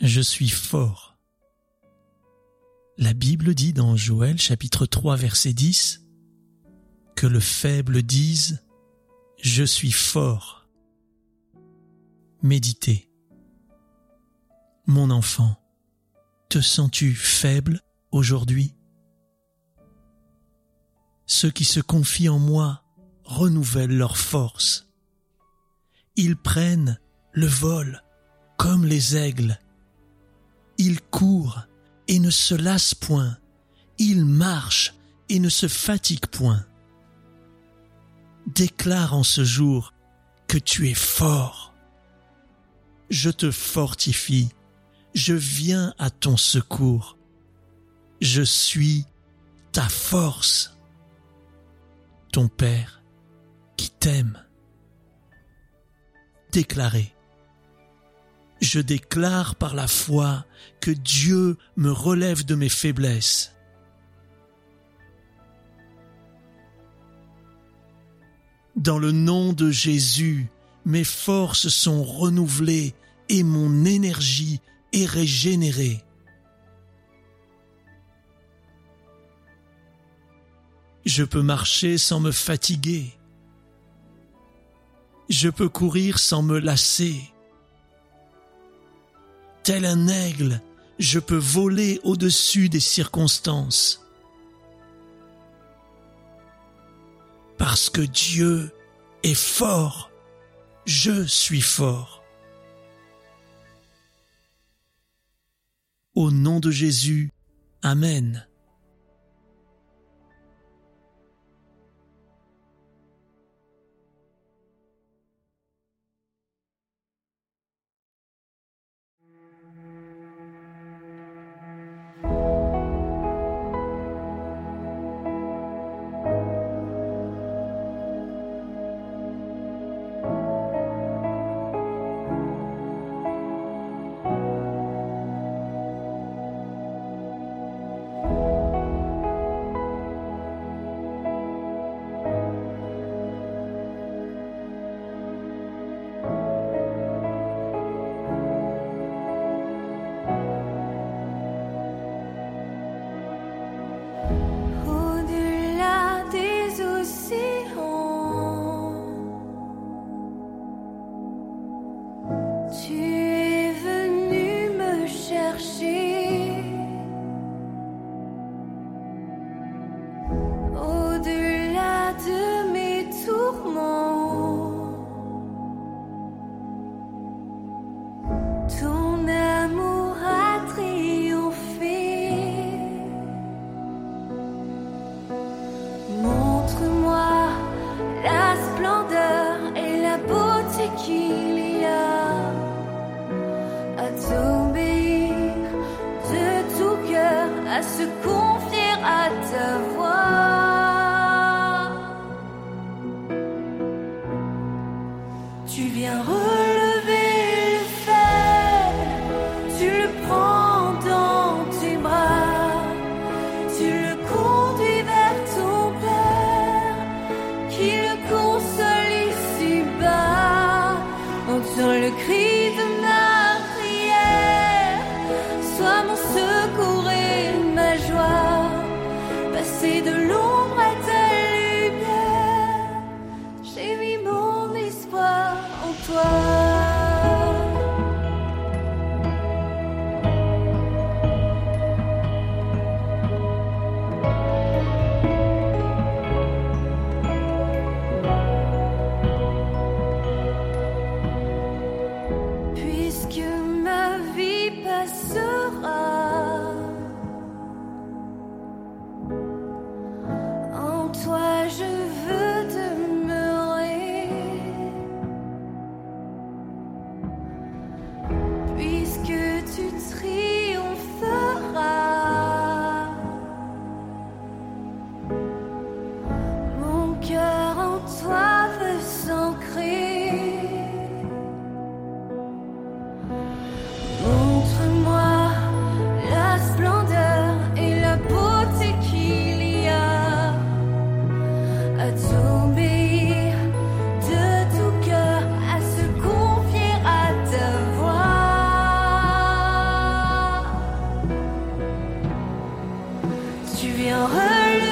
Je suis fort. La Bible dit dans Joël chapitre 3 verset 10 que le faible dise Je suis fort. Méditez. Mon enfant, te sens-tu faible aujourd'hui? Ceux qui se confient en moi renouvellent leur force. Ils prennent le vol comme les aigles il court et ne se lasse point. Il marche et ne se fatigue point. Déclare en ce jour que tu es fort. Je te fortifie. Je viens à ton secours. Je suis ta force. Ton Père qui t'aime. Déclarez je déclare par la foi que Dieu me relève de mes faiblesses. Dans le nom de Jésus, mes forces sont renouvelées et mon énergie est régénérée. Je peux marcher sans me fatiguer. Je peux courir sans me lasser. Tel un aigle, je peux voler au-dessus des circonstances. Parce que Dieu est fort, je suis fort. Au nom de Jésus, Amen. De ma prière. Sois Tu viens relever.